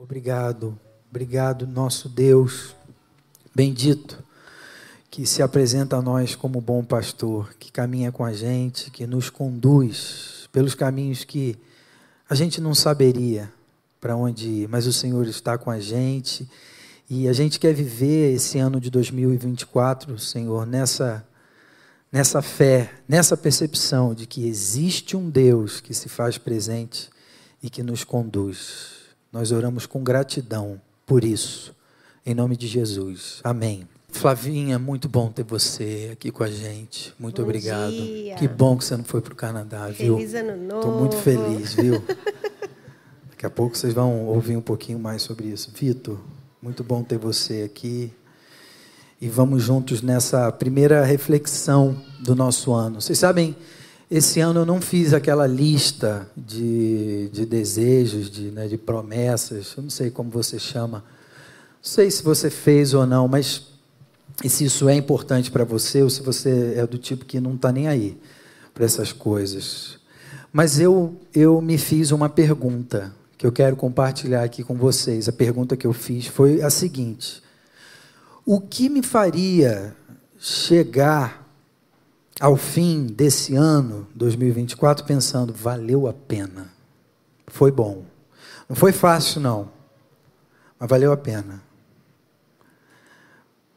Obrigado, obrigado, nosso Deus bendito, que se apresenta a nós como bom pastor, que caminha com a gente, que nos conduz pelos caminhos que a gente não saberia para onde ir, mas o Senhor está com a gente e a gente quer viver esse ano de 2024, Senhor, nessa nessa fé, nessa percepção de que existe um Deus que se faz presente e que nos conduz. Nós oramos com gratidão por isso, em nome de Jesus. Amém. Flavinha, muito bom ter você aqui com a gente. Muito bom obrigado. Dia. Que bom que você não foi para o Canadá, viu? Feliz ano novo. Estou muito feliz, viu? Daqui a pouco vocês vão ouvir um pouquinho mais sobre isso. Vitor, muito bom ter você aqui. E vamos juntos nessa primeira reflexão do nosso ano. Vocês sabem, esse ano eu não fiz aquela lista de, de desejos, de, né, de promessas, eu não sei como você chama. Não sei se você fez ou não, mas e se isso é importante para você ou se você é do tipo que não está nem aí para essas coisas. Mas eu, eu me fiz uma pergunta que eu quero compartilhar aqui com vocês. A pergunta que eu fiz foi a seguinte: O que me faria chegar ao fim desse ano, 2024, pensando, valeu a pena? Foi bom. Não foi fácil, não, mas valeu a pena.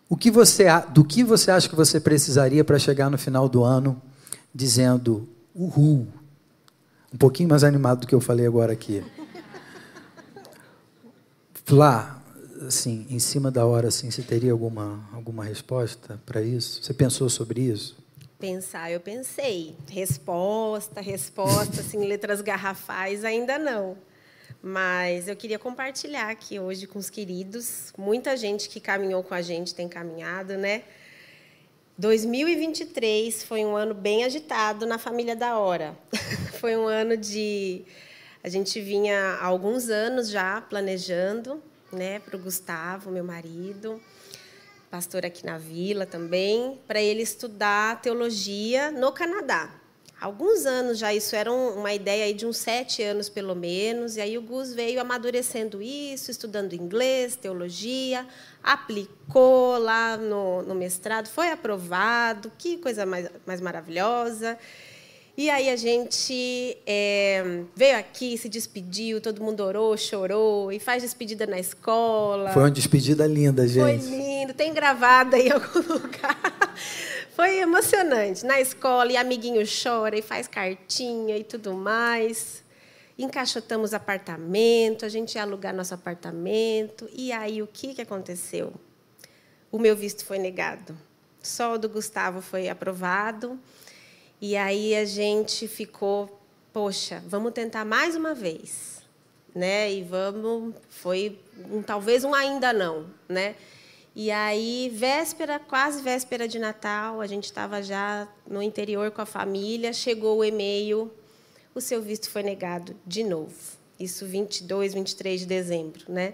O que você, do que você acha que você precisaria para chegar no final do ano dizendo uhul? Um pouquinho mais animado do que eu falei agora aqui. Lá, assim, em cima da hora, assim, você teria alguma, alguma resposta para isso? Você pensou sobre isso? Pensar, eu pensei. Resposta, resposta, assim, letras garrafais, ainda não. Mas eu queria compartilhar aqui hoje com os queridos. Muita gente que caminhou com a gente tem caminhado, né? 2023 foi um ano bem agitado na família da Hora. foi um ano de. A gente vinha há alguns anos já planejando, né, para o Gustavo, meu marido, pastor aqui na vila também, para ele estudar teologia no Canadá. Alguns anos já isso era uma ideia aí de uns sete anos pelo menos e aí o Gus veio amadurecendo isso estudando inglês teologia aplicou lá no, no mestrado foi aprovado que coisa mais, mais maravilhosa e aí a gente é, veio aqui, se despediu, todo mundo orou, chorou e faz despedida na escola. Foi uma despedida linda, gente. Foi lindo, tem gravado aí em algum lugar. Foi emocionante. Na escola, e amiguinho chora e faz cartinha e tudo mais. Encaixotamos apartamento, a gente ia alugar nosso apartamento. E aí, o que, que aconteceu? O meu visto foi negado. Só o do Gustavo foi aprovado. E aí a gente ficou, poxa, vamos tentar mais uma vez, né? E vamos, foi um, talvez um ainda não, né? E aí, véspera, quase véspera de Natal, a gente estava já no interior com a família, chegou o e-mail, o seu visto foi negado de novo. Isso 22, 23 de dezembro, né?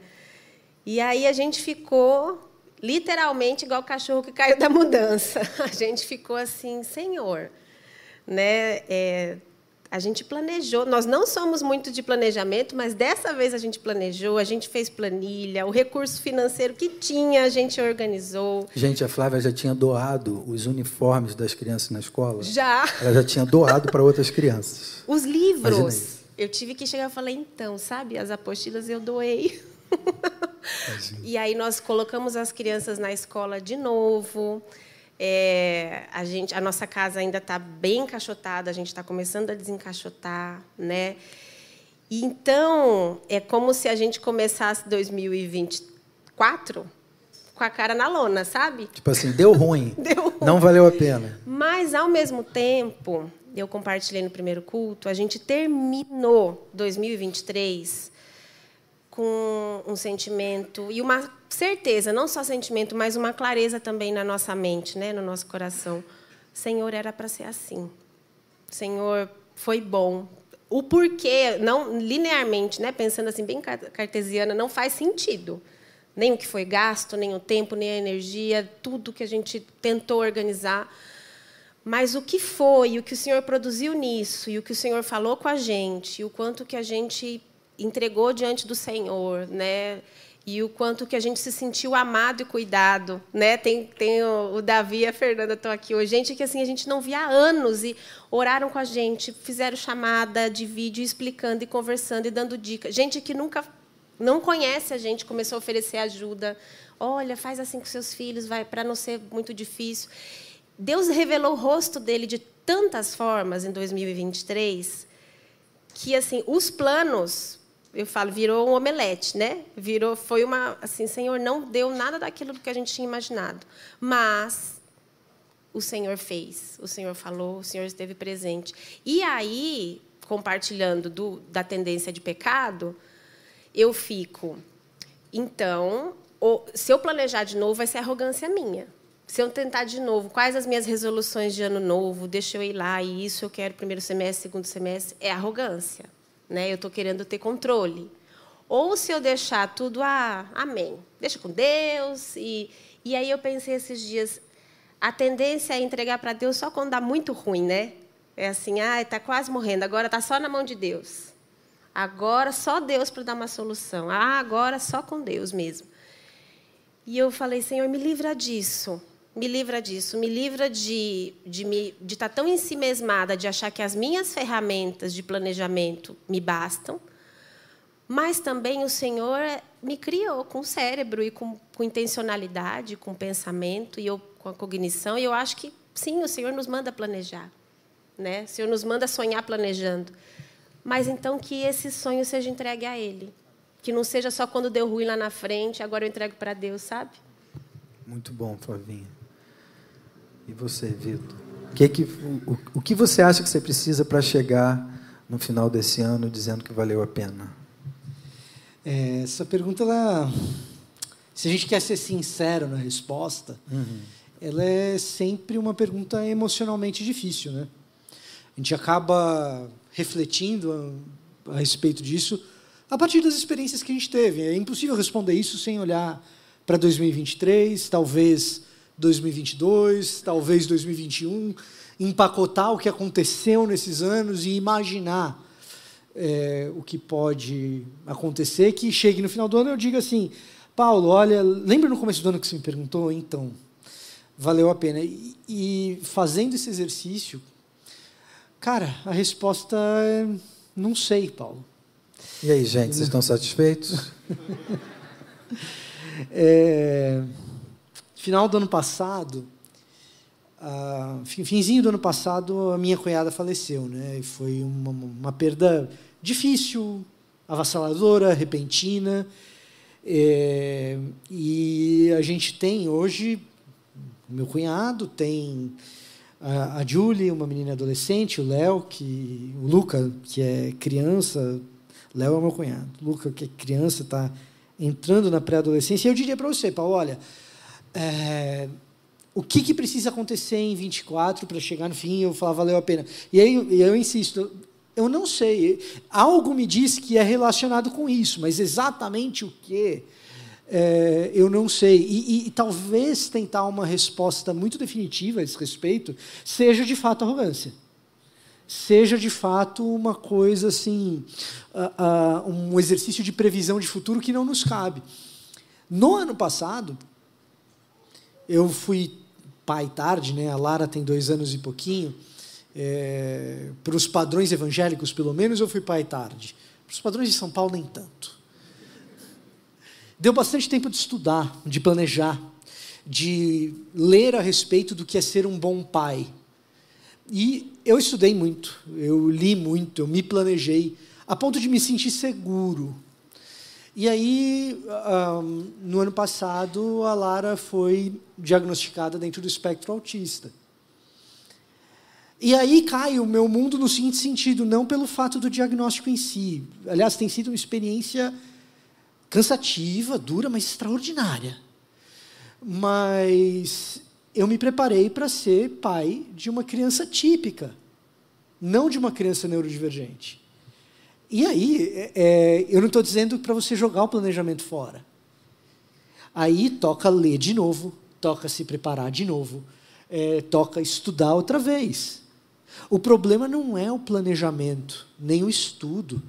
E aí a gente ficou literalmente igual o cachorro que caiu da mudança. A gente ficou assim, Senhor, né? É, a gente planejou. Nós não somos muito de planejamento, mas dessa vez a gente planejou, a gente fez planilha, o recurso financeiro que tinha, a gente organizou. Gente, a Flávia já tinha doado os uniformes das crianças na escola? Já. Ela já tinha doado para outras crianças. Os livros. Eu tive que chegar e falei, então, sabe, as apostilas eu doei. e aí nós colocamos as crianças na escola de novo. É, a, gente, a nossa casa ainda está bem encaixotada, a gente está começando a desencaixotar, né? E, então, é como se a gente começasse 2024 com a cara na lona, sabe? Tipo assim, deu ruim. deu ruim. Não valeu a pena. Mas, ao mesmo tempo, eu compartilhei no primeiro culto, a gente terminou 2023 com um sentimento e uma certeza, não só sentimento, mas uma clareza também na nossa mente, né, no nosso coração. Senhor, era para ser assim. Senhor, foi bom. O porquê, não linearmente, né, pensando assim bem cartesiana, não faz sentido. Nem o que foi gasto, nem o tempo, nem a energia, tudo que a gente tentou organizar. Mas o que foi, o que o Senhor produziu nisso, e o que o Senhor falou com a gente, e o quanto que a gente entregou diante do Senhor, né? E o quanto que a gente se sentiu amado e cuidado, né? Tem, tem o, o Davi e a Fernanda estão aqui hoje, gente que assim a gente não via há anos e oraram com a gente, fizeram chamada de vídeo explicando e conversando e dando dicas. Gente que nunca não conhece a gente começou a oferecer ajuda. Olha, faz assim com seus filhos, vai para não ser muito difícil. Deus revelou o rosto dele de tantas formas em 2023 que assim os planos eu falo, virou um omelete, né? Virou, foi uma, assim, Senhor, não deu nada daquilo que a gente tinha imaginado, mas o Senhor fez, o Senhor falou, o Senhor esteve presente. E aí, compartilhando do, da tendência de pecado, eu fico, então, se eu planejar de novo, vai ser arrogância minha. Se eu tentar de novo, quais as minhas resoluções de ano novo? Deixa eu ir lá e isso eu quero primeiro semestre, segundo semestre, é arrogância né? Eu estou querendo ter controle. Ou se eu deixar tudo, ah, amém, deixa com Deus. E, e aí eu pensei esses dias, a tendência é entregar para Deus só quando dá muito ruim, né? É assim, ah, está quase morrendo, agora está só na mão de Deus. Agora só Deus para dar uma solução. Ah, agora só com Deus mesmo. E eu falei, Senhor, me livra disso me livra disso, me livra de de estar tá tão ensimesmada de achar que as minhas ferramentas de planejamento me bastam, mas também o Senhor me criou com cérebro e com, com intencionalidade, com pensamento e eu com a cognição, e eu acho que sim, o Senhor nos manda planejar, né? O Senhor nos manda sonhar planejando. Mas então que esse sonho seja entregue a ele, que não seja só quando deu ruim lá na frente, agora eu entrego para Deus, sabe? Muito bom, Flavinha. E você, Vitor? O que, que, o, o que você acha que você precisa para chegar no final desse ano dizendo que valeu a pena? É, essa pergunta, ela, se a gente quer ser sincero na resposta, uhum. ela é sempre uma pergunta emocionalmente difícil, né? A gente acaba refletindo a, a respeito disso a partir das experiências que a gente teve. É impossível responder isso sem olhar para 2023, talvez 2022, talvez 2021, empacotar o que aconteceu nesses anos e imaginar é, o que pode acontecer, que chegue no final do ano eu diga assim, Paulo, olha, lembra no começo do ano que você me perguntou? Então, valeu a pena. E, e fazendo esse exercício, cara, a resposta é não sei, Paulo. E aí, gente, vocês estão satisfeitos? é final do ano passado, uh, finzinho do ano passado, a minha cunhada faleceu, né? E foi uma, uma perda difícil, avassaladora, repentina. É, e a gente tem hoje, meu cunhado tem a, a Julie, uma menina adolescente, o Léo, que o Luca, que é criança, Léo é meu cunhado. Luca, que é criança, está entrando na pré-adolescência. E eu diria para você, Paulo, olha, é, o que, que, precisa acontecer em 24 para chegar no fim e eu falar valeu a pena. E aí eu, insisto, eu não sei. Algo me diz que é relacionado com isso, mas exatamente o que é, eu não sei. E, e, e, talvez tentar uma resposta muito definitiva a esse respeito seja de fato arrogância. Seja de fato uma coisa assim, uh, uh, um exercício de previsão de futuro que não nos cabe. No ano passado, eu fui pai tarde, né? A Lara tem dois anos e pouquinho. É, para os padrões evangélicos, pelo menos, eu fui pai tarde. Para os padrões de São Paulo, nem tanto. Deu bastante tempo de estudar, de planejar, de ler a respeito do que é ser um bom pai. E eu estudei muito, eu li muito, eu me planejei, a ponto de me sentir seguro e aí, um, no ano passado, a Lara foi diagnosticada dentro do espectro autista. E aí cai o meu mundo no seguinte sentido, não pelo fato do diagnóstico em si. Aliás, tem sido uma experiência cansativa, dura, mas extraordinária. Mas eu me preparei para ser pai de uma criança típica, não de uma criança neurodivergente. E aí, é, é eu não estou dizendo para você jogar o planejamento fora. Aí toca ler de novo, toca se preparar de novo, é, toca estudar outra vez. O problema não é o planejamento, nem o estudo.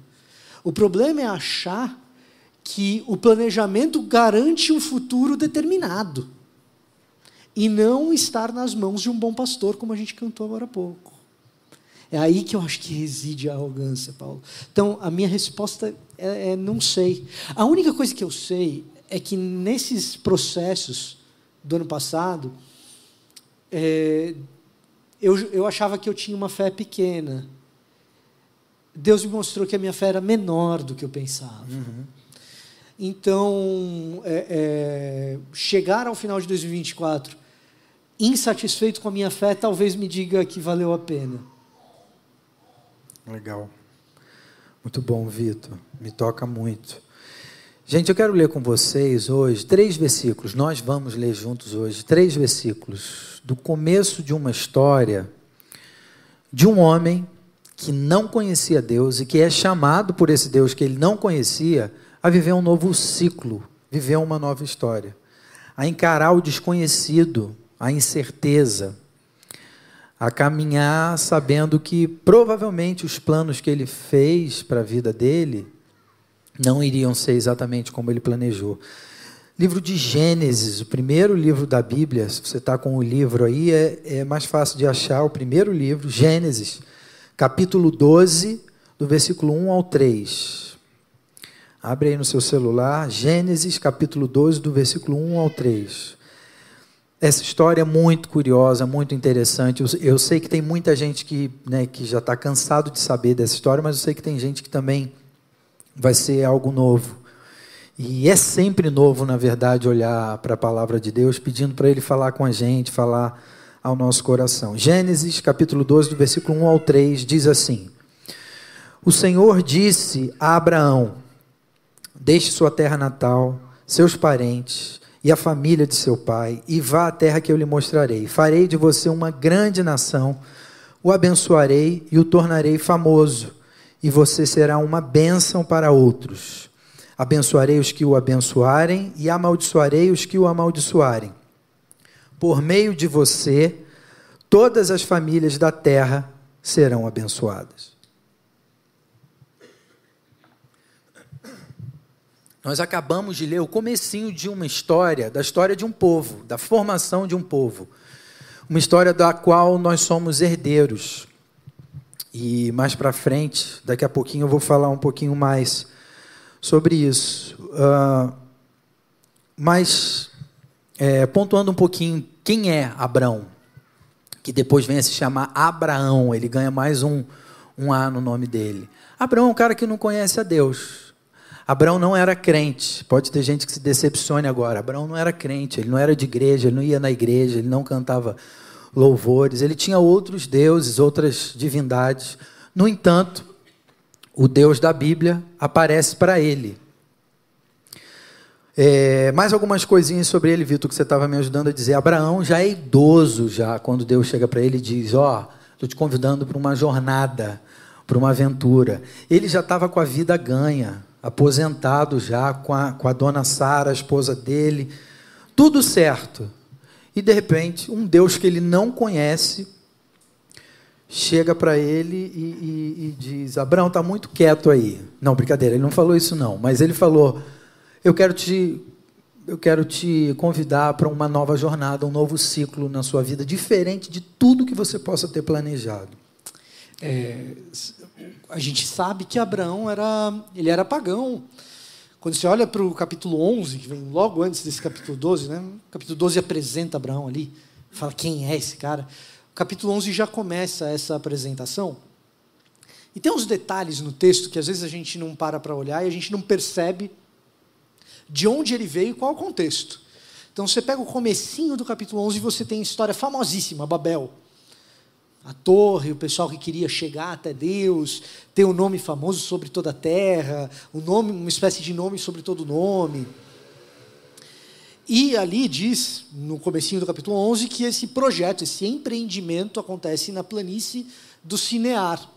O O problema é achar que o planejamento garante um futuro determinado e não estar nas mãos de um bom pastor, como a gente cantou agora há pouco. É aí que eu acho que reside a arrogância, Paulo. Então, a minha resposta é, é não sei. A única coisa que eu sei é que nesses processos do ano passado, é, eu, eu achava que eu tinha uma fé pequena. Deus me mostrou que a minha fé era menor do que eu pensava. Uhum. Então, é, é, chegar ao final de 2024 insatisfeito com a minha fé, talvez me diga que valeu a pena. Legal. Muito bom, Vitor. Me toca muito. Gente, eu quero ler com vocês hoje três versículos. Nós vamos ler juntos hoje três versículos do começo de uma história de um homem que não conhecia Deus e que é chamado por esse Deus que ele não conhecia a viver um novo ciclo, viver uma nova história, a encarar o desconhecido, a incerteza, a caminhar sabendo que provavelmente os planos que ele fez para a vida dele não iriam ser exatamente como ele planejou. Livro de Gênesis, o primeiro livro da Bíblia, se você está com o livro aí, é, é mais fácil de achar. O primeiro livro, Gênesis, capítulo 12, do versículo 1 ao 3. Abre aí no seu celular, Gênesis, capítulo 12, do versículo 1 ao 3. Essa história é muito curiosa, muito interessante. Eu, sei que tem muita gente que, né, que já está cansado de saber dessa história, mas eu sei que tem gente que também vai ser algo novo. E é sempre novo, na verdade, olhar para a palavra de Deus, pedindo para Ele falar com a gente, falar ao nosso coração. Gênesis, capítulo 12, do versículo 1 ao 3, diz assim: O Senhor disse a Abraão: Deixe sua terra natal, seus parentes e a família de seu pai, e vá à terra que eu lhe mostrarei. Farei de você uma grande nação, o abençoarei e o tornarei famoso, e você será uma bênção para outros. Abençoarei os que o abençoarem e amaldiçoarei os que o amaldiçoarem. Por meio de você, todas as famílias da terra serão abençoadas. Nós acabamos de ler o comecinho de uma história, da história de um povo, da formação de um povo. Uma história da qual nós somos herdeiros. E mais para frente, daqui a pouquinho eu vou falar um pouquinho mais sobre isso. Uh, mas, é, pontuando um pouquinho, quem é Abraão? Que depois vem a se chamar Abraão, ele ganha mais um, um A no nome dele. Abraão é um cara que não conhece a Deus. Abraão não era crente. Pode ter gente que se decepcione agora. Abraão não era crente, ele não era de igreja, ele não ia na igreja, ele não cantava louvores, ele tinha outros deuses, outras divindades. No entanto, o Deus da Bíblia aparece para ele. É, mais algumas coisinhas sobre ele, Vitor, que você estava me ajudando a dizer. Abraão já é idoso, já quando Deus chega para ele e diz: Ó, oh, estou te convidando para uma jornada, para uma aventura. Ele já estava com a vida ganha aposentado já, com a, com a dona Sara, a esposa dele, tudo certo. E de repente, um Deus que ele não conhece chega para ele e, e, e, diz: Abraão, está muito quieto aí. Não, brincadeira, ele não falou isso, não, mas ele falou: Eu quero te. Eu quero te convidar para uma nova jornada, um novo ciclo na sua vida, diferente de tudo que você possa ter planejado. É, a gente sabe que Abraão era, ele era pagão. Quando você olha para o capítulo 11, que vem logo antes desse capítulo 12, né? o capítulo 12 apresenta Abraão ali, fala quem é esse cara. O capítulo 11 já começa essa apresentação. E tem uns detalhes no texto que às vezes a gente não para para olhar e a gente não percebe de onde ele veio e qual o contexto. Então você pega o comecinho do capítulo 11 e você tem a história famosíssima, Babel a torre, o pessoal que queria chegar até Deus, ter um nome famoso sobre toda a terra, um nome, uma espécie de nome sobre todo nome. E ali diz, no comecinho do capítulo 11, que esse projeto, esse empreendimento acontece na planície do Cinear.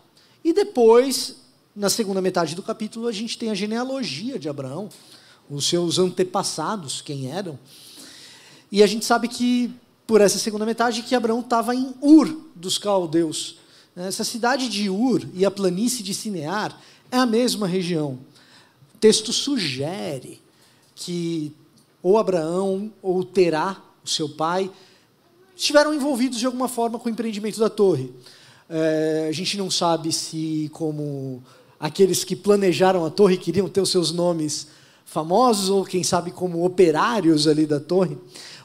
E depois, na segunda metade do capítulo, a gente tem a genealogia de Abraão, os seus antepassados, quem eram. E a gente sabe que por essa segunda metade que Abraão estava em Ur dos caldeus. Essa cidade de Ur e a planície de Sinear É a mesma região. O texto sugere que ou Abraão ou Terá, o seu pai, estiveram envolvidos de alguma forma com o empreendimento da torre. É, a gente não sabe se, como aqueles que planejaram a torre queriam ter os seus nomes famosos, ou quem sabe como operários ali da torre.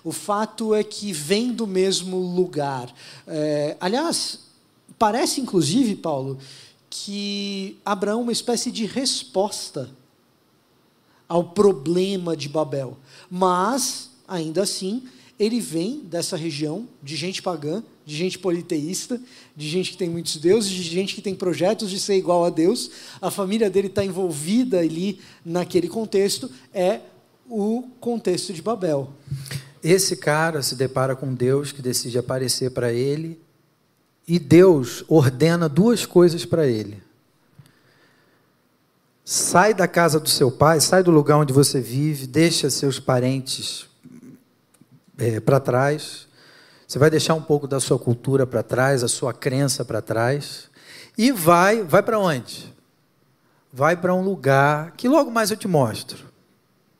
O fato é que vem do mesmo lugar. É, aliás, parece inclusive, Paulo, que Abraão é uma espécie de resposta ao problema de Babel. Mas, ainda assim, ele vem dessa região de gente pagã, de gente politeísta, de gente que tem muitos deuses, de gente que tem projetos de ser igual a Deus. A família dele está envolvida ali naquele contexto, é o contexto de Babel. Esse cara se depara com Deus que decide aparecer para ele e Deus ordena duas coisas para ele. Sai da casa do seu pai, sai do lugar onde você vive, deixa seus parentes é, para trás. Você vai deixar um pouco da sua cultura para trás, a sua crença para trás. E vai, vai para onde? Vai para um lugar que logo mais eu te mostro.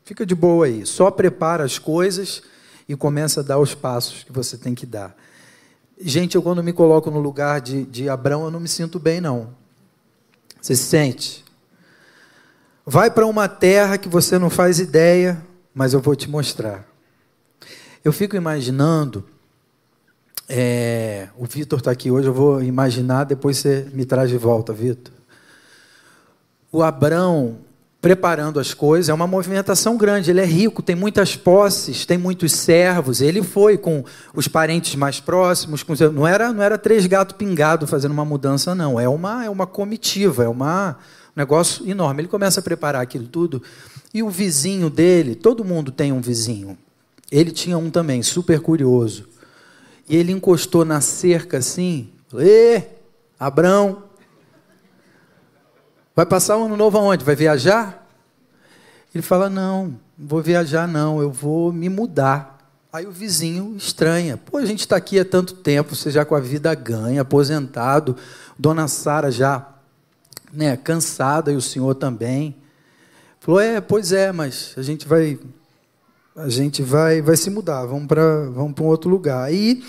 Fica de boa aí. Só prepara as coisas e começa a dar os passos que você tem que dar. Gente, eu quando me coloco no lugar de, de Abraão, eu não me sinto bem, não. Você se sente? Vai para uma terra que você não faz ideia, mas eu vou te mostrar. Eu fico imaginando, é, o Vitor está aqui hoje, eu vou imaginar, depois você me traz de volta, Vitor. O Abrão preparando as coisas, é uma movimentação grande. Ele é rico, tem muitas posses, tem muitos servos. Ele foi com os parentes mais próximos, com... não era não era três gatos pingados fazendo uma mudança, não. É uma é uma comitiva, é uma, um negócio enorme. Ele começa a preparar aquilo tudo e o vizinho dele, todo mundo tem um vizinho. Ele tinha um também, super curioso. E ele encostou na cerca assim, Ê, Abrão, vai passar o ano novo aonde? Vai viajar? Ele fala, não, não vou viajar não, eu vou me mudar. Aí o vizinho estranha. Pô, a gente está aqui há tanto tempo, você já com a vida ganha, aposentado, Dona Sara já né, cansada e o senhor também. Falou, é, pois é, mas a gente vai a gente vai, vai se mudar, vamos para vamos um outro lugar. Aí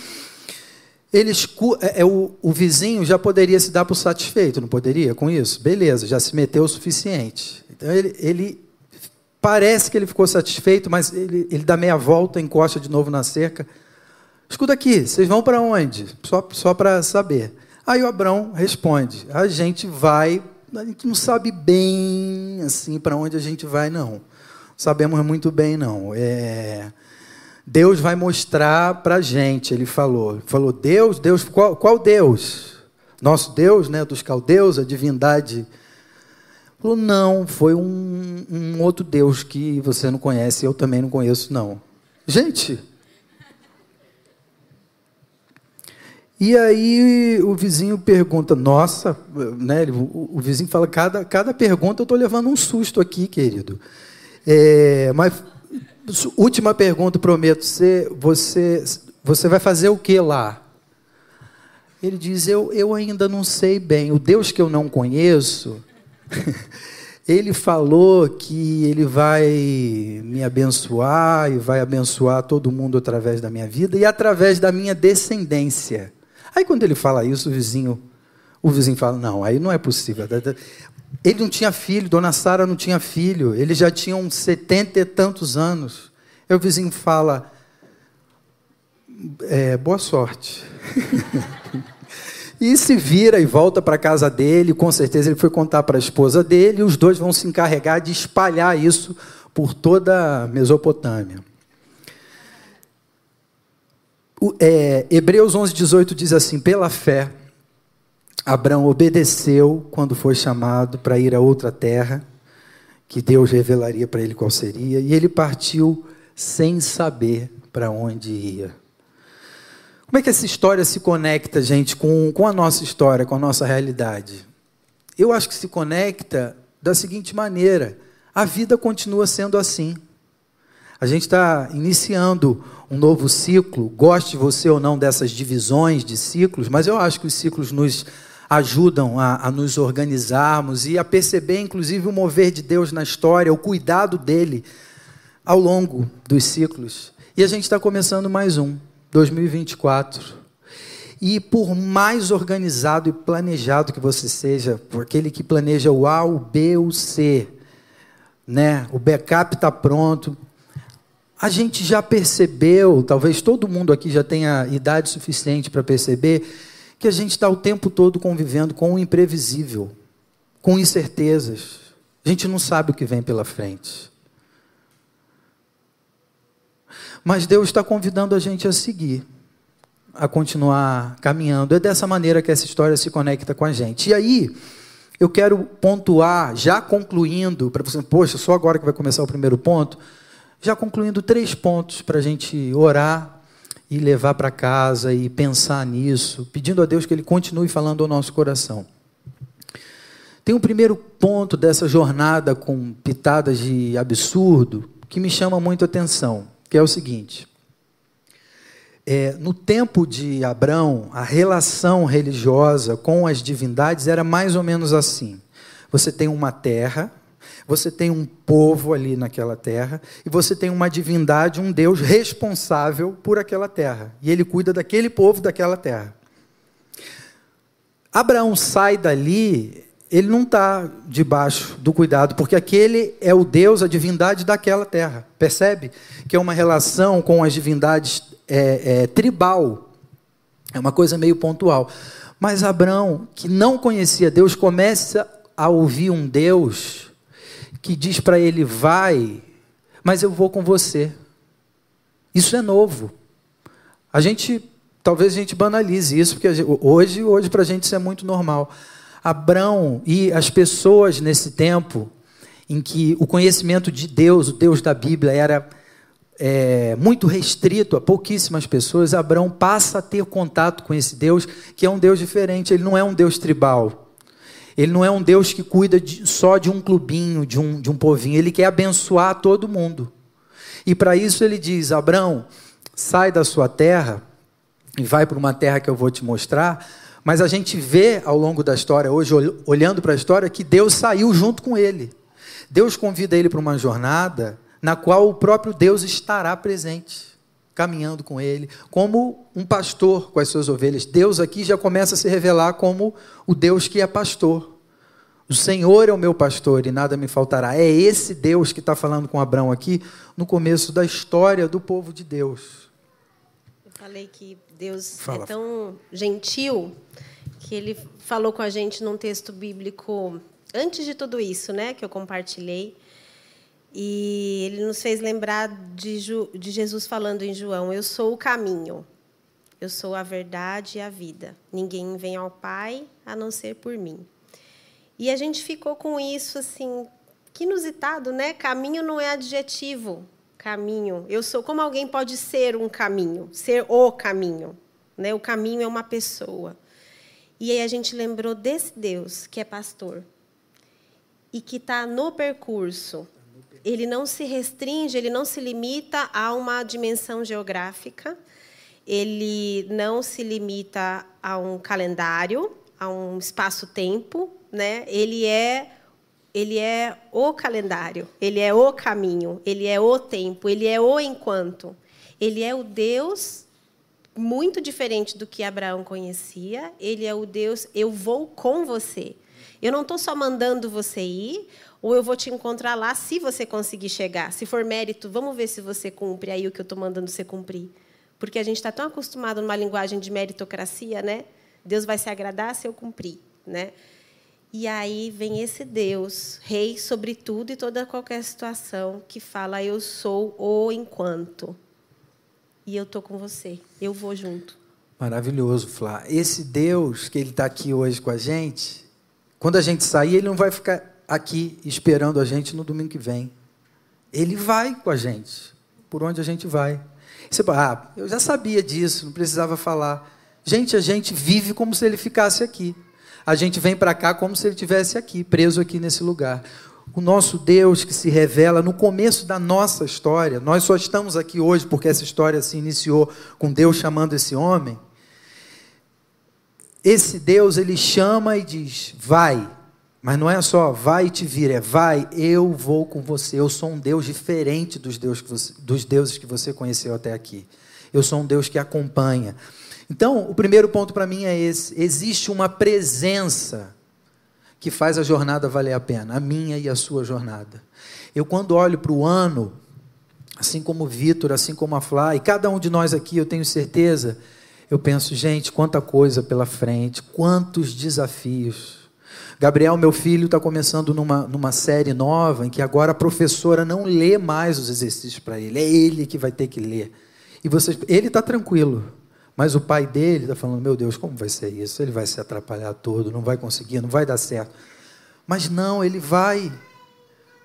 eles, é, é, o, o vizinho já poderia se dar por satisfeito, não poderia com isso? Beleza, já se meteu o suficiente. Então ele, ele parece que ele ficou satisfeito, mas ele, ele dá meia volta, encosta de novo na cerca. Escuta aqui, vocês vão para onde? Só, só para saber. Aí o Abrão responde: a gente vai, a gente não sabe bem assim para onde a gente vai, não sabemos muito bem, não. É, Deus vai mostrar para a gente, ele falou. Falou, Deus, Deus, qual, qual Deus? Nosso Deus, né, dos caldeus, a divindade. Falou, não, foi um, um outro Deus que você não conhece, eu também não conheço, não. Gente, E aí o vizinho pergunta, nossa, né? O, o vizinho fala, cada, cada pergunta eu estou levando um susto aqui, querido. É, mas, última pergunta, prometo. Você, você, você vai fazer o que lá? Ele diz: eu, eu ainda não sei bem. O Deus que eu não conheço, ele falou que ele vai me abençoar e vai abençoar todo mundo através da minha vida e através da minha descendência. Aí quando ele fala isso, o vizinho, o vizinho fala: não, aí não é possível. Ele não tinha filho, Dona Sara não tinha filho, eles já tinham setenta e tantos anos. Aí o vizinho fala: é, boa sorte. e se vira e volta para a casa dele, com certeza ele foi contar para a esposa dele, e os dois vão se encarregar de espalhar isso por toda a Mesopotâmia. O, é, Hebreus 11, 18 diz assim: pela fé Abraão obedeceu quando foi chamado para ir a outra terra, que Deus revelaria para ele qual seria, e ele partiu sem saber para onde ia. Como é que essa história se conecta, gente, com, com a nossa história, com a nossa realidade? Eu acho que se conecta da seguinte maneira: a vida continua sendo assim. A gente está iniciando um novo ciclo, goste você ou não dessas divisões de ciclos, mas eu acho que os ciclos nos ajudam a, a, nos organizarmos e a perceber, inclusive, o mover de Deus na história, o cuidado dele ao longo dos ciclos. E a gente está começando mais um, 2024. E por mais organizado e planejado que você seja, por aquele que planeja o A, o B, o C, né? o backup está pronto, a gente já percebeu, talvez todo mundo aqui já tenha idade suficiente para perceber, que a gente está o tempo todo convivendo com o imprevisível, com incertezas. A gente não sabe o que vem pela frente. Mas Deus está convidando a gente a seguir, a continuar caminhando. É dessa maneira que essa história se conecta com a gente. E aí, eu quero pontuar, já concluindo, para você, poxa, só agora que vai começar o primeiro ponto já concluindo três pontos para a gente orar e levar para casa e pensar nisso, pedindo a Deus que Ele continue falando ao nosso coração. Tem um primeiro ponto dessa jornada com pitadas de absurdo que me chama muito a atenção, que é o seguinte. É, no tempo de Abraão, a relação religiosa com as divindades era mais ou menos assim. Você tem uma terra, você tem um povo ali naquela terra e você tem uma divindade, um Deus responsável por aquela terra. E ele cuida daquele povo, daquela terra. Abraão sai dali, ele não está debaixo do cuidado, porque aquele é o Deus, a divindade daquela terra. Percebe? Que é uma relação com as divindades é, é, tribal. É uma coisa meio pontual. Mas Abraão, que não conhecia Deus, começa a ouvir um Deus que diz para ele: vai, mas eu vou com você. Isso é novo. A gente, talvez a gente banalize isso, porque gente, hoje, hoje para a gente isso é muito normal. Abraão e as pessoas nesse tempo em que o conhecimento de Deus, o Deus da Bíblia, era é, muito restrito a pouquíssimas pessoas, Abraão passa a ter contato com esse Deus, que é um Deus diferente. Ele não é um Deus tribal. Ele não é um Deus que cuida de, só de um clubinho, de um, de um povinho. Ele quer abençoar todo mundo. E para isso ele diz: Abraão, sai da sua terra e vai para uma terra que eu vou te mostrar. Mas a gente vê ao longo da história, hoje, olhando para a história, que Deus saiu junto com ele. Deus convida ele para uma jornada na qual o próprio Deus estará presente caminhando com ele, como um pastor com as suas ovelhas. Deus aqui já começa a se revelar como o Deus que é pastor. O Senhor é o meu pastor e nada me faltará. É esse Deus que está falando com Abraão aqui no começo da história do povo de Deus. Eu falei que Deus Fala. é tão gentil que ele falou com a gente num texto bíblico antes de tudo isso, né, que eu compartilhei. E ele nos fez lembrar de, de, Jesus falando em João: Eu sou o caminho, eu sou a verdade e a vida. Ninguém vem ao Pai a não ser por mim. E a gente ficou com isso assim, que inusitado, né? Caminho não é adjetivo. Caminho. Eu sou como alguém pode ser um caminho, ser o caminho, né? O caminho é uma pessoa. E aí a gente lembrou desse Deus que é pastor e que está no percurso ele não se restringe, ele não se limita a uma dimensão geográfica, ele não se limita a um calendário, a um espaço-tempo, né? Ele é ele é o calendário, ele é o caminho, ele é o tempo, ele é o enquanto. Ele é o Deus muito diferente do que Abraão conhecia. Ele é o Deus, eu vou com você. Eu não estou só mandando você ir, ou eu vou te encontrar lá se você conseguir chegar. Se for mérito, vamos ver se você cumpre aí o que eu estou mandando você cumprir. Porque a gente está tão acostumado numa linguagem de meritocracia, né? Deus vai se agradar se eu cumprir, né? E aí vem esse Deus, rei sobre tudo e toda qualquer situação, que fala: Eu sou o enquanto. E eu estou com você, eu vou junto. Maravilhoso, Flá. Esse Deus que ele está aqui hoje com a gente, quando a gente sair, ele não vai ficar aqui esperando a gente no domingo que vem. Ele vai com a gente, por onde a gente vai. Você fala, ah, eu já sabia disso, não precisava falar. Gente, a gente vive como se ele ficasse aqui. A gente vem para cá como se ele estivesse aqui, preso aqui nesse lugar. O nosso Deus que se revela no começo da nossa história, nós só estamos aqui hoje porque essa história se iniciou com Deus chamando esse homem. esse Deus, ele chama e diz: vai. Mas não é só vai e te vira, é vai, eu vou com você. Eu sou um Deus diferente dos, Deus que você, dos deuses que você conheceu até aqui. Eu sou um Deus que acompanha. Então, o primeiro ponto para mim é esse: existe uma presença que faz a jornada valer a pena, a minha e a sua jornada. Eu, quando olho para o ano, assim como o Vitor, assim como a Flá, e cada um de nós aqui, eu tenho certeza, eu penso, gente, quanta coisa pela frente, quantos desafios. Gabriel, meu filho, está começando numa, numa série nova em que agora a professora não lê mais os exercícios para ele, é ele que vai ter que ler. E vocês, ele está tranquilo, mas o pai dele está falando: Meu Deus, como vai ser isso? Ele vai se atrapalhar todo, não vai conseguir, não vai dar certo. Mas não, ele vai,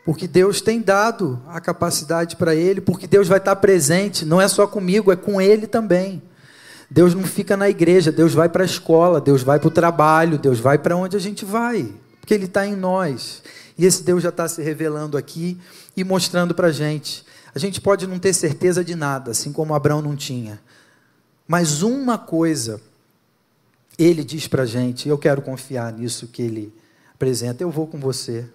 porque Deus tem dado a capacidade para ele, porque Deus vai estar presente, não é só comigo, é com ele também. Deus não fica na igreja, Deus vai para a escola, Deus vai para o trabalho, Deus vai para onde a gente vai, porque Ele está em nós. E esse Deus já está se revelando aqui e mostrando para a gente. A gente pode não ter certeza de nada, assim como Abraão não tinha. Mas uma coisa, ele diz para a gente, eu quero confiar nisso que ele apresenta, eu vou com você.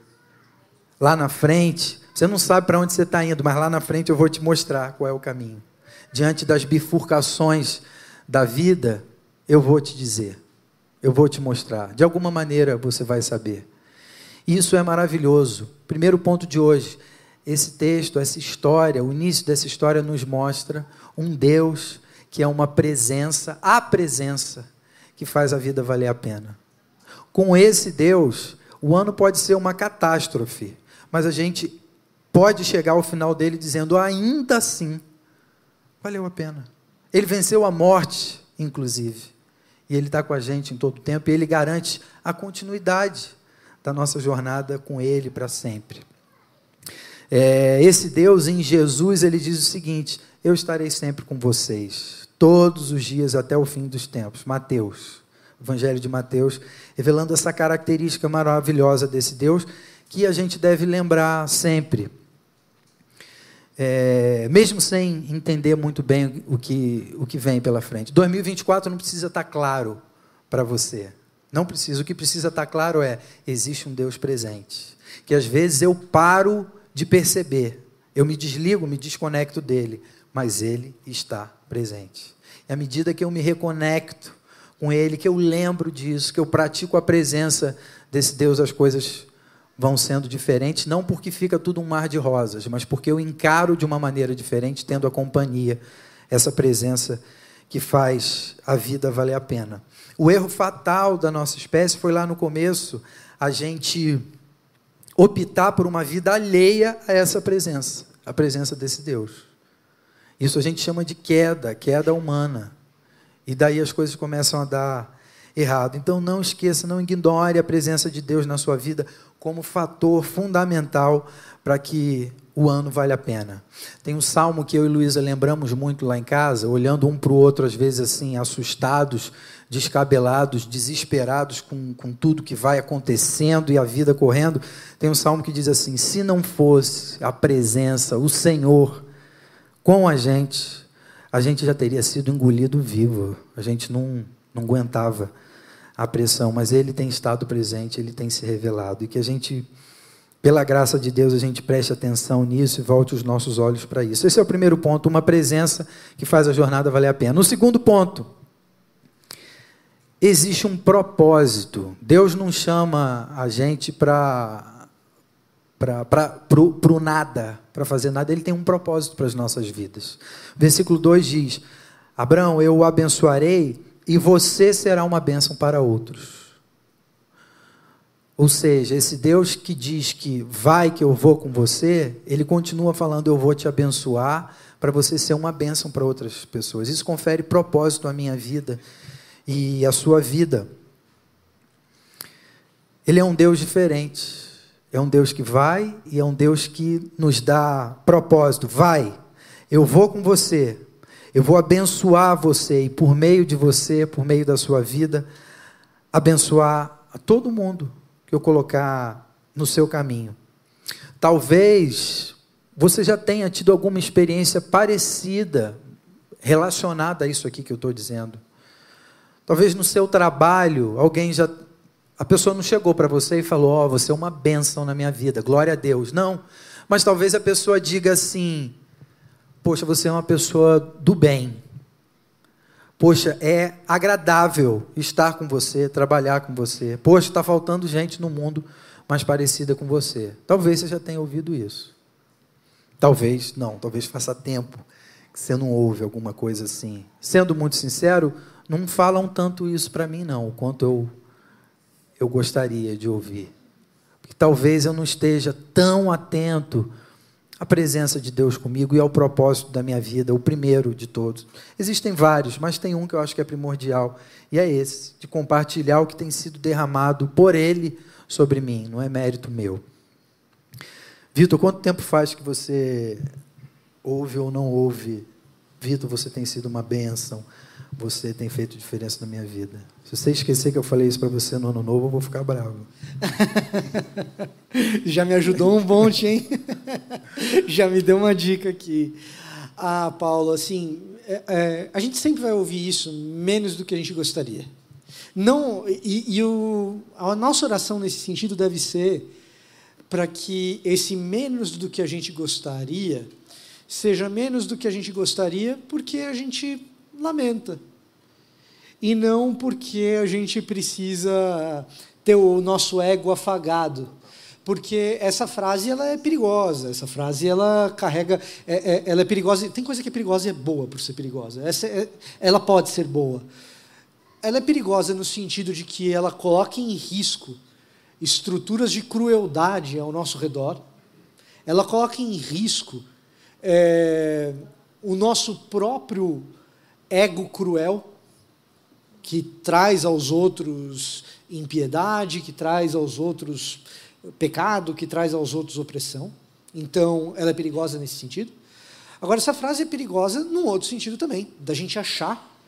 Lá na frente, você não sabe para onde você está indo, mas lá na frente eu vou te mostrar qual é o caminho. Diante das bifurcações da vida, eu vou te dizer, eu vou te mostrar. De alguma maneira você vai saber. Isso é maravilhoso. Primeiro ponto de hoje, esse texto, essa história, o início dessa história nos mostra um Deus que é uma presença, a presença que faz a vida valer a pena. Com esse Deus, o ano pode ser uma catástrofe, mas a gente pode chegar ao final dele dizendo: ainda assim, valeu a pena. Ele venceu a morte, inclusive, e ele está com a gente em todo o tempo, e ele garante a continuidade da nossa jornada com ele para sempre. É, esse Deus em Jesus, ele diz o seguinte: Eu estarei sempre com vocês todos os dias até o fim dos tempos. Mateus, Evangelho de Mateus, revelando essa característica maravilhosa desse Deus que a gente deve lembrar sempre. É, mesmo sem entender muito bem o que, o que vem pela frente. 2024 não precisa estar claro para você. Não precisa. O que precisa estar claro é: existe um Deus presente. Que às vezes eu paro de perceber. Eu me desligo, me desconecto dele mas Ele está presente. E à medida que eu me reconecto com Ele, que eu lembro disso, que eu pratico a presença desse Deus, as coisas vão sendo diferentes, não porque fica tudo um mar de rosas, mas porque eu encaro de uma maneira diferente, tendo a companhia, essa presença que faz a vida valer a pena. O erro fatal da nossa espécie foi lá no começo a gente optar por uma vida alheia a essa presença, a presença desse Deus. Isso a gente chama de queda, queda humana. E daí as coisas começam a dar errado. Então não esqueça, não ignore a presença de Deus na sua vida como fator fundamental para que o ano vale a pena. Tem um salmo que eu e Luísa lembramos muito lá em casa, olhando um para o outro, às vezes assim, assustados, descabelados, desesperados com, com tudo que vai acontecendo e a vida correndo. Tem um salmo que diz assim: Se não fosse a presença, o Senhor, com a gente, a gente já teria sido engolido vivo. A gente não, não aguentava a pressão, mas Ele tem estado presente, Ele tem se revelado. E que a gente, pela graça de Deus, a gente preste atenção nisso e volte os nossos olhos para isso. Esse é o primeiro ponto, uma presença que faz a jornada valer a pena. O segundo ponto, existe um propósito. Deus não chama a gente para para o nada, para fazer nada, ele tem um propósito para as nossas vidas. Versículo 2 diz: Abraão, eu o abençoarei e você será uma bênção para outros. Ou seja, esse Deus que diz que vai que eu vou com você, ele continua falando eu vou te abençoar para você ser uma bênção para outras pessoas. Isso confere propósito à minha vida e à sua vida. Ele é um Deus diferente. É um Deus que vai e é um Deus que nos dá propósito. Vai, eu vou com você, eu vou abençoar você e por meio de você, por meio da sua vida, abençoar a todo mundo que eu colocar no seu caminho. Talvez você já tenha tido alguma experiência parecida relacionada a isso aqui que eu estou dizendo. Talvez no seu trabalho, alguém já. A pessoa não chegou para você e falou: Ó, oh, você é uma bênção na minha vida, glória a Deus. Não. Mas talvez a pessoa diga assim: Poxa, você é uma pessoa do bem. Poxa, é agradável estar com você, trabalhar com você. Poxa, está faltando gente no mundo mais parecida com você. Talvez você já tenha ouvido isso. Talvez, não, talvez faça tempo que você não ouve alguma coisa assim. Sendo muito sincero, não falam tanto isso para mim, não, quanto eu, eu gostaria de ouvir. Porque talvez eu não esteja tão atento à presença de Deus comigo e ao propósito da minha vida, o primeiro de todos. Existem vários, mas tem um que eu acho que é primordial, e é esse, de compartilhar o que tem sido derramado por Ele sobre mim, não é mérito meu. Vitor, quanto tempo faz que você ouve ou não ouve? Vitor, você tem sido uma bênção. Você tem feito diferença na minha vida. Se você esquecer que eu falei isso para você no ano novo, eu vou ficar bravo. Já me ajudou um monte, hein? Já me deu uma dica aqui. Ah, Paulo, assim, é, é, a gente sempre vai ouvir isso menos do que a gente gostaria. Não, e, e o, a nossa oração nesse sentido deve ser para que esse menos do que a gente gostaria seja menos do que a gente gostaria porque a gente lamenta. E não porque a gente precisa ter o nosso ego afagado. Porque essa frase ela é perigosa, essa frase ela carrega, é, é, ela é perigosa. Tem coisa que é perigosa e é boa por ser perigosa. Essa é, ela pode ser boa. Ela é perigosa no sentido de que ela coloca em risco estruturas de crueldade ao nosso redor, ela coloca em risco é, o nosso próprio ego cruel, que traz aos outros impiedade, que traz aos outros pecado, que traz aos outros opressão. Então, ela é perigosa nesse sentido. Agora, essa frase é perigosa num outro sentido também, da gente achar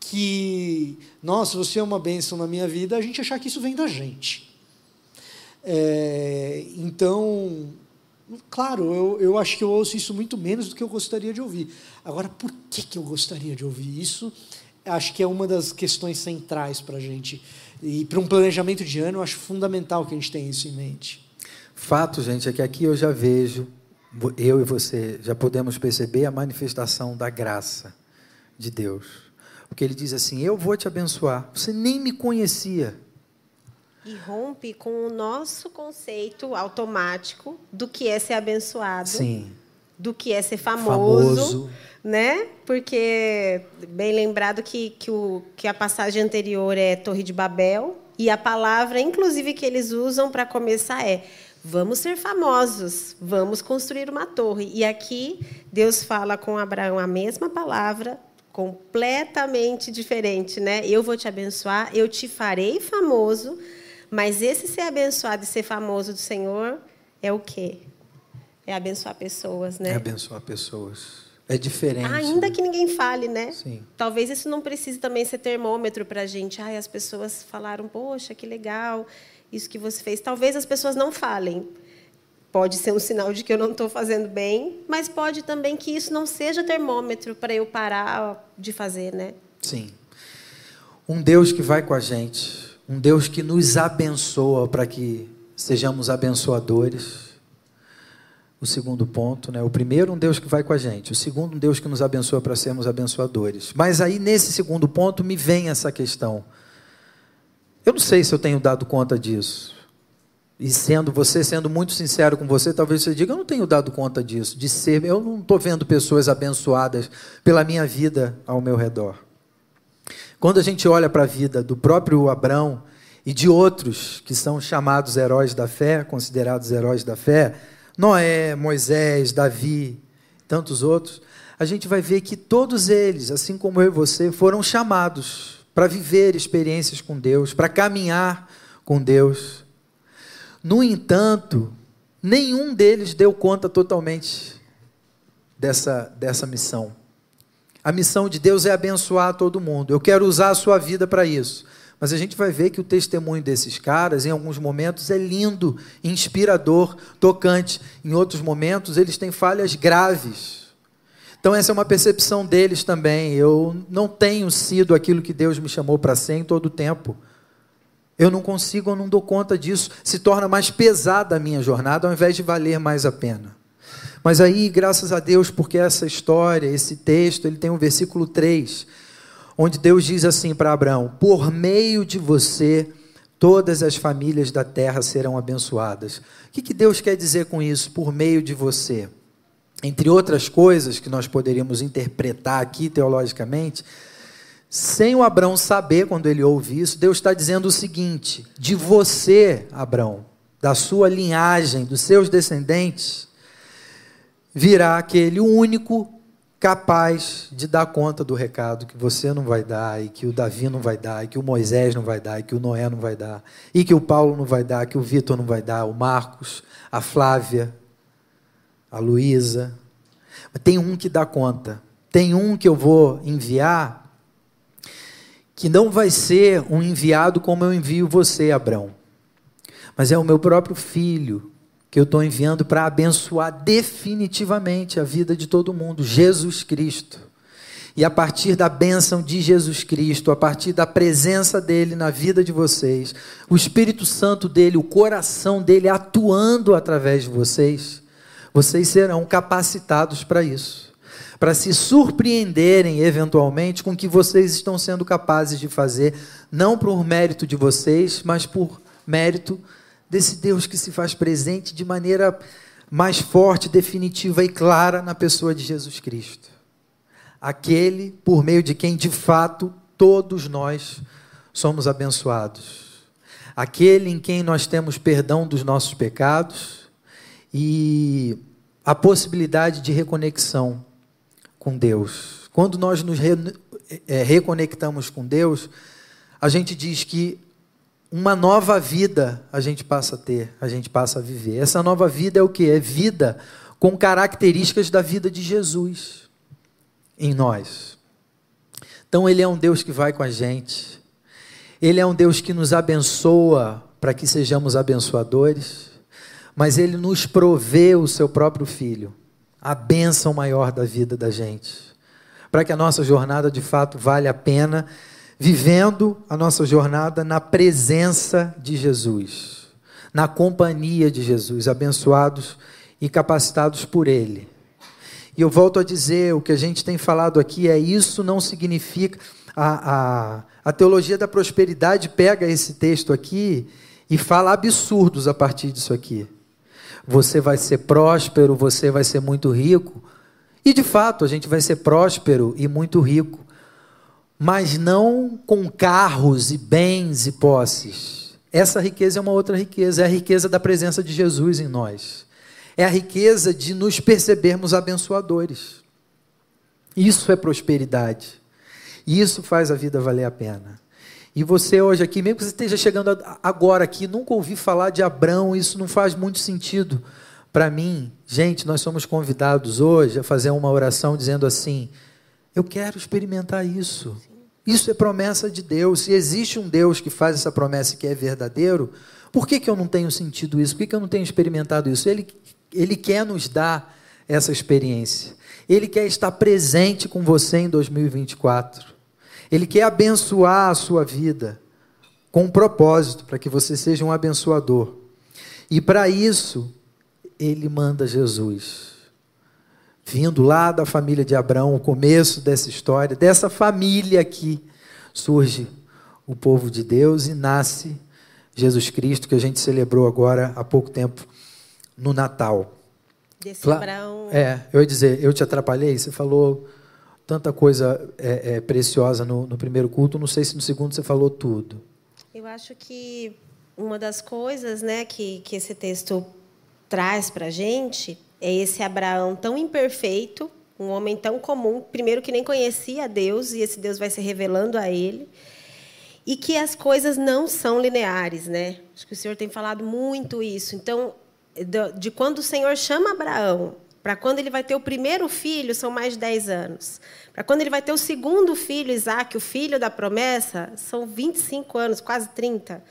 que, nossa, você é uma bênção na minha vida, a gente achar que isso vem da gente. É, então, claro, eu, eu acho que eu ouço isso muito menos do que eu gostaria de ouvir. Agora, por que, que eu gostaria de ouvir isso? Acho que é uma das questões centrais para a gente. E para um planejamento de ano, eu acho fundamental que a gente tenha isso em mente. Fato, gente, é que aqui eu já vejo, eu e você já podemos perceber a manifestação da graça de Deus. Porque ele diz assim: Eu vou te abençoar. Você nem me conhecia e rompe com o nosso conceito automático do que é ser abençoado, Sim. do que é ser famoso, famoso. Né? Porque bem lembrado que, que, o, que a passagem anterior é Torre de Babel e a palavra, inclusive, que eles usam para começar é vamos ser famosos, vamos construir uma torre. E aqui Deus fala com Abraão a mesma palavra, completamente diferente, né? Eu vou te abençoar, eu te farei famoso mas esse ser abençoado e ser famoso do Senhor é o quê? É abençoar pessoas, né? É abençoar pessoas. É diferente. Ainda que ninguém fale, né? Sim. Talvez isso não precise também ser termômetro para a gente. Ai, as pessoas falaram, poxa, que legal isso que você fez. Talvez as pessoas não falem. Pode ser um sinal de que eu não estou fazendo bem, mas pode também que isso não seja termômetro para eu parar de fazer, né? Sim. Um Deus que vai com a gente, um Deus que nos abençoa para que sejamos abençoadores. O segundo ponto, né? O primeiro, um Deus que vai com a gente. O segundo, um Deus que nos abençoa para sermos abençoadores. Mas aí, nesse segundo ponto, me vem essa questão. Eu não sei se eu tenho dado conta disso. E sendo você, sendo muito sincero com você, talvez você diga: eu não tenho dado conta disso, de ser, eu não estou vendo pessoas abençoadas pela minha vida ao meu redor. Quando a gente olha para a vida do próprio Abraão e de outros que são chamados heróis da fé, considerados heróis da fé, Noé, Moisés, Davi, tantos outros, a gente vai ver que todos eles, assim como eu e você, foram chamados para viver experiências com Deus, para caminhar com Deus. No entanto, nenhum deles deu conta totalmente dessa, dessa missão. A missão de Deus é abençoar todo mundo. Eu quero usar a sua vida para isso. Mas a gente vai ver que o testemunho desses caras, em alguns momentos, é lindo, inspirador, tocante. Em outros momentos, eles têm falhas graves. Então, essa é uma percepção deles também. Eu não tenho sido aquilo que Deus me chamou para ser em todo o tempo. Eu não consigo, eu não dou conta disso. Se torna mais pesada a minha jornada, ao invés de valer mais a pena. Mas aí, graças a Deus, porque essa história, esse texto, ele tem um versículo 3, onde Deus diz assim para Abraão: Por meio de você, todas as famílias da terra serão abençoadas. O que, que Deus quer dizer com isso? Por meio de você. Entre outras coisas que nós poderíamos interpretar aqui teologicamente, sem o Abraão saber quando ele ouve isso, Deus está dizendo o seguinte: de você, Abraão, da sua linhagem, dos seus descendentes, virá aquele único capaz de dar conta do recado que você não vai dar, e que o Davi não vai dar, e que o Moisés não vai dar, e que o Noé não vai dar, e que o Paulo não vai dar, que o Vitor não vai dar, o Marcos, a Flávia, a Luísa. Tem um que dá conta. Tem um que eu vou enviar que não vai ser um enviado como eu envio você, Abraão, mas é o meu próprio filho que eu estou enviando para abençoar definitivamente a vida de todo mundo, Jesus Cristo. E a partir da bênção de Jesus Cristo, a partir da presença dele na vida de vocês, o Espírito Santo dele, o coração dele atuando através de vocês, vocês serão capacitados para isso para se surpreenderem eventualmente com o que vocês estão sendo capazes de fazer, não por mérito de vocês, mas por mérito desse Deus que se faz presente de maneira mais forte, definitiva e clara na pessoa de Jesus Cristo. Aquele por meio de quem de fato todos nós somos abençoados. Aquele em quem nós temos perdão dos nossos pecados e a possibilidade de reconexão com Deus. Quando nós nos re, é, reconectamos com Deus, a gente diz que uma nova vida a gente passa a ter, a gente passa a viver. Essa nova vida é o que? É vida com características da vida de Jesus em nós. Então, Ele é um Deus que vai com a gente, Ele é um Deus que nos abençoa para que sejamos abençoadores, mas Ele nos provê o Seu próprio Filho a bênção maior da vida da gente. Para que a nossa jornada de fato vale a pena, vivendo a nossa jornada na presença de Jesus, na companhia de Jesus, abençoados e capacitados por Ele. E eu volto a dizer: o que a gente tem falado aqui é isso não significa. A, a, a teologia da prosperidade pega esse texto aqui e fala absurdos a partir disso aqui você vai ser próspero, você vai ser muito rico. E de fato, a gente vai ser próspero e muito rico, mas não com carros e bens e posses. Essa riqueza é uma outra riqueza, é a riqueza da presença de Jesus em nós. É a riqueza de nos percebermos abençoadores. Isso é prosperidade. Isso faz a vida valer a pena. E você hoje aqui, mesmo que você esteja chegando agora aqui, nunca ouvi falar de Abrão, isso não faz muito sentido para mim. Gente, nós somos convidados hoje a fazer uma oração dizendo assim: Eu quero experimentar isso. Isso é promessa de Deus. Se existe um Deus que faz essa promessa que é verdadeiro, por que, que eu não tenho sentido isso? Por que, que eu não tenho experimentado isso? Ele, ele quer nos dar essa experiência. Ele quer estar presente com você em 2024. Ele quer abençoar a sua vida com um propósito, para que você seja um abençoador. E para isso, ele manda Jesus. Vindo lá da família de Abraão, o começo dessa história, dessa família aqui, surge o povo de Deus e nasce Jesus Cristo, que a gente celebrou agora há pouco tempo no Natal. Desse Abraão. É, eu ia dizer, eu te atrapalhei, você falou tanta coisa é, é, preciosa no, no, primeiro culto, não sei se no segundo você falou tudo. Eu acho que uma das coisas né, que, que esse texto traz para a gente é esse Abraão tão imperfeito, um homem tão comum, primeiro que nem conhecia Deus, e esse Deus vai se revelando a ele, e que as coisas não são lineares. Né? Acho que o Senhor tem falado muito isso. Então, de quando o Senhor chama Abraão para quando ele vai ter o primeiro filho, são mais de 10 anos. Para quando ele vai ter o segundo filho, Isaac, o filho da promessa, são 25 anos, quase 30.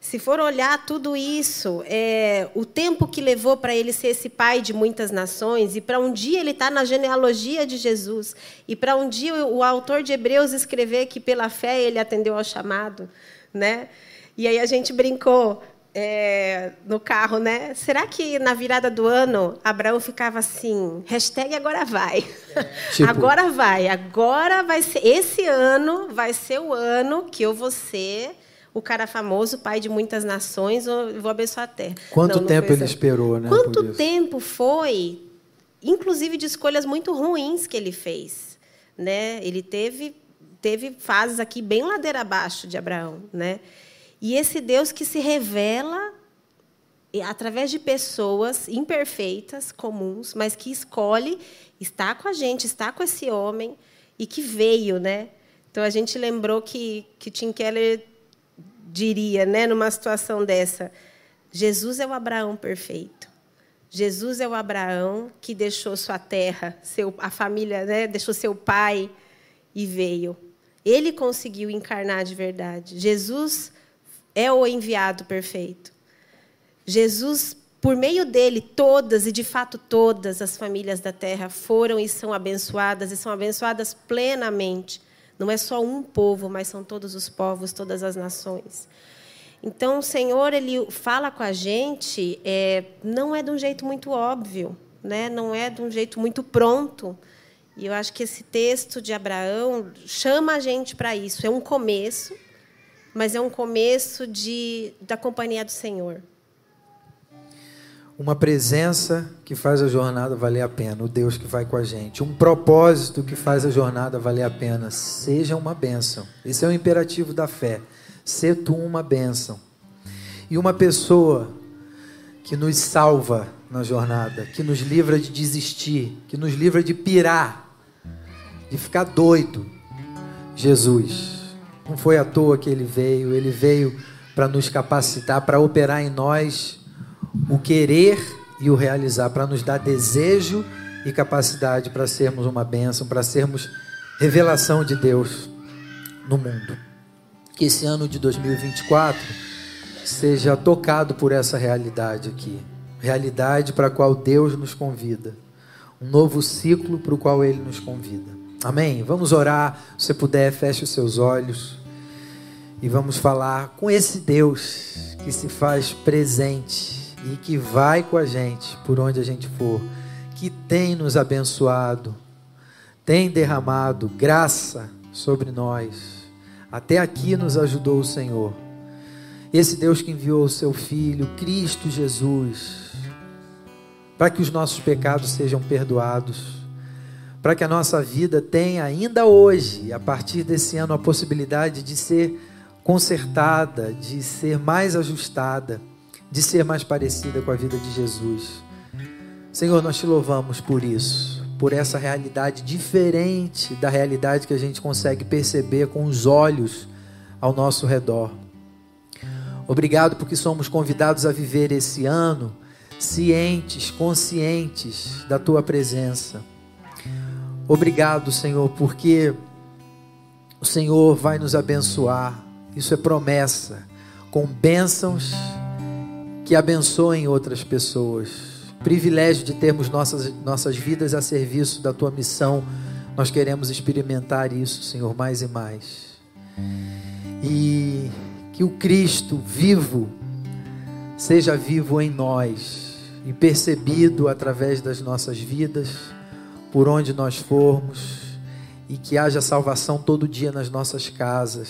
Se for olhar tudo isso, é, o tempo que levou para ele ser esse pai de muitas nações, e para um dia ele estar tá na genealogia de Jesus, e para um dia o, autor de Hebreus escrever que pela fé ele atendeu ao chamado, né? E aí a gente brincou é, no carro, né? Será que na virada do ano Abraão ficava assim, hashtag agora vai. Tipo... Agora vai, agora vai ser. Esse ano vai ser o ano que eu vou ser o cara famoso, pai de muitas nações, vou abençoar a terra. Quanto não, não tempo ele esperou, né? Quanto tempo foi, inclusive de escolhas muito ruins que ele fez, né? Ele teve teve fases aqui bem ladeira abaixo de Abraão, né? E esse Deus que se revela através de pessoas imperfeitas, comuns, mas que escolhe estar com a gente, estar com esse homem e que veio, né? Então a gente lembrou que que Tim Keller diria, né, numa situação dessa, Jesus é o Abraão perfeito. Jesus é o Abraão que deixou sua terra, seu, a família, né, deixou seu pai e veio. Ele conseguiu encarnar de verdade. Jesus é o enviado perfeito. Jesus, por meio dele, todas e de fato todas as famílias da terra foram e são abençoadas e são abençoadas plenamente. Não é só um povo, mas são todos os povos, todas as nações. Então, o Senhor ele fala com a gente, é, não é de um jeito muito óbvio, né? não é de um jeito muito pronto. E eu acho que esse texto de Abraão chama a gente para isso. É um começo, mas é um começo de, da companhia do Senhor uma presença que faz a jornada valer a pena, o Deus que vai com a gente, um propósito que faz a jornada valer a pena. Seja uma bênção. Esse é o imperativo da fé. Ser tu uma bênção. E uma pessoa que nos salva na jornada, que nos livra de desistir, que nos livra de pirar, de ficar doido. Jesus. Não foi à toa que ele veio, ele veio para nos capacitar, para operar em nós o querer e o realizar, para nos dar desejo e capacidade para sermos uma bênção, para sermos revelação de Deus no mundo. Que esse ano de 2024 seja tocado por essa realidade aqui realidade para a qual Deus nos convida, um novo ciclo para o qual Ele nos convida. Amém? Vamos orar. Se puder, feche os seus olhos e vamos falar com esse Deus que se faz presente e que vai com a gente por onde a gente for, que tem nos abençoado, tem derramado graça sobre nós. Até aqui nos ajudou o Senhor. Esse Deus que enviou o seu Filho, Cristo Jesus, para que os nossos pecados sejam perdoados, para que a nossa vida tenha ainda hoje, a partir desse ano, a possibilidade de ser consertada, de ser mais ajustada de ser mais parecida com a vida de Jesus. Senhor, nós te louvamos por isso, por essa realidade diferente da realidade que a gente consegue perceber com os olhos ao nosso redor. Obrigado porque somos convidados a viver esse ano cientes, conscientes da tua presença. Obrigado, Senhor, porque o Senhor vai nos abençoar. Isso é promessa, com bênçãos que abençoem outras pessoas. Privilégio de termos nossas, nossas vidas a serviço da tua missão. Nós queremos experimentar isso, Senhor, mais e mais. E que o Cristo vivo seja vivo em nós e percebido através das nossas vidas, por onde nós formos, e que haja salvação todo dia nas nossas casas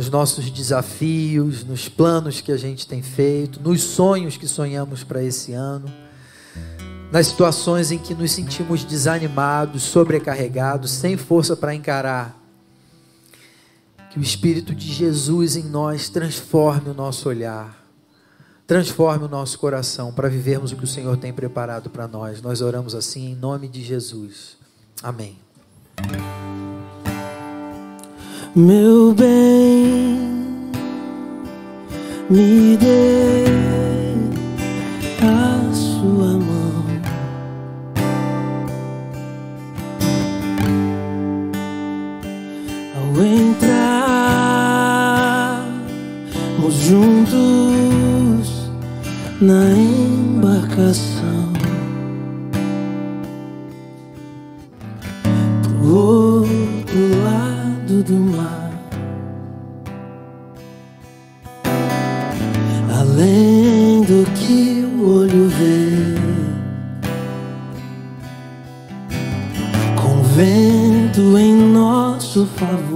nos nossos desafios, nos planos que a gente tem feito, nos sonhos que sonhamos para esse ano, nas situações em que nos sentimos desanimados, sobrecarregados, sem força para encarar. Que o Espírito de Jesus em nós transforme o nosso olhar, transforme o nosso coração para vivermos o que o Senhor tem preparado para nós. Nós oramos assim em nome de Jesus. Amém meu bem, me dê a sua mão. Ao entrarmos juntos na embarcação do mar, além do que o olho vê. Com vento em nosso favor.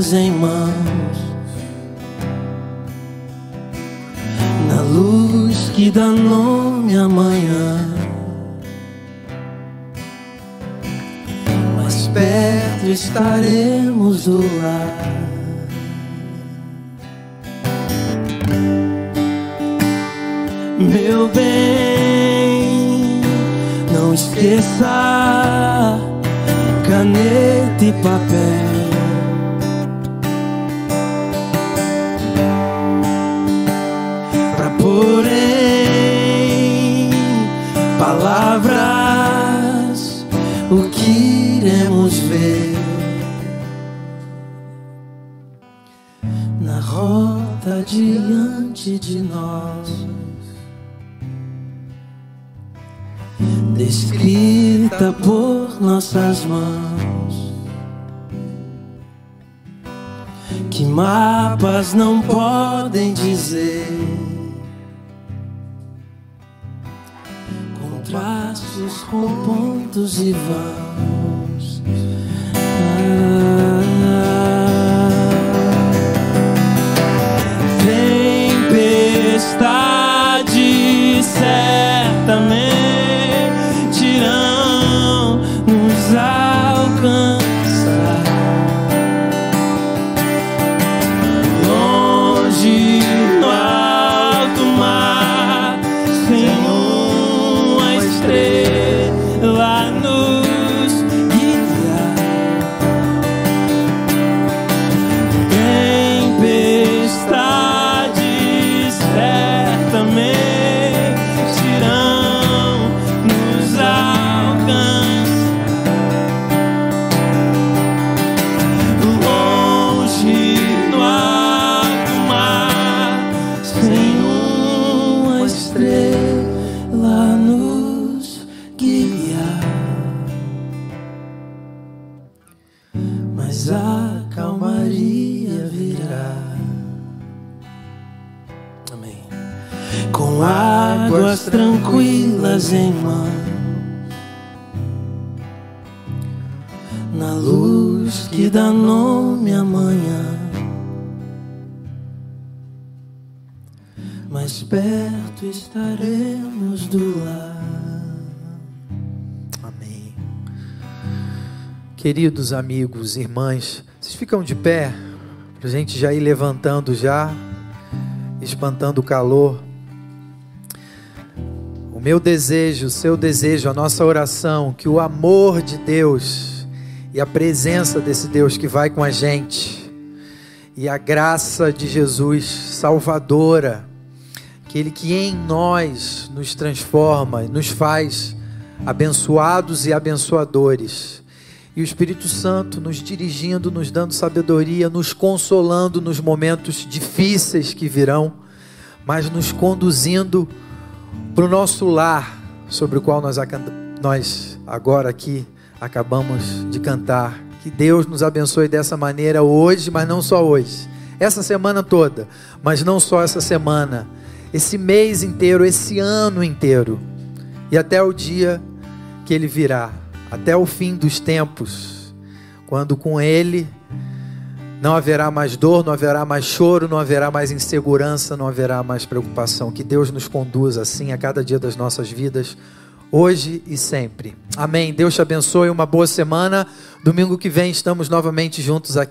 Tranquilas em mãos. na luz que dá nome amanhã. Mais perto estaremos do lar. Meu bem, não esqueça caneta e papel. Diante de nós. Descrita por nossas mãos, que mapas não podem dizer. com traços, com pontos e vãos. Tempestades certamente tranquilas em mãos. na luz que dá nome amanhã. Mais perto estaremos do lar. Amém. Queridos amigos, irmãs, vocês ficam de pé para a gente já ir levantando já, espantando o calor. O meu desejo, o seu desejo, a nossa oração, que o amor de Deus e a presença desse Deus que vai com a gente e a graça de Jesus salvadora, aquele que em nós nos transforma, nos faz abençoados e abençoadores. E o Espírito Santo nos dirigindo, nos dando sabedoria, nos consolando nos momentos difíceis que virão, mas nos conduzindo para o nosso lar, sobre o qual nós, nós agora aqui acabamos de cantar. Que Deus nos abençoe dessa maneira hoje, mas não só hoje. Essa semana toda, mas não só essa semana. Esse mês inteiro, esse ano inteiro. E até o dia que Ele virá. até o fim dos tempos, quando com Ele não haverá mais dor, não haverá mais choro, não haverá mais insegurança, não haverá mais preocupação. Que Deus nos conduza assim a cada dia das nossas vidas, hoje e sempre. Amém. Deus te abençoe, uma boa semana. Domingo que vem estamos novamente juntos aqui.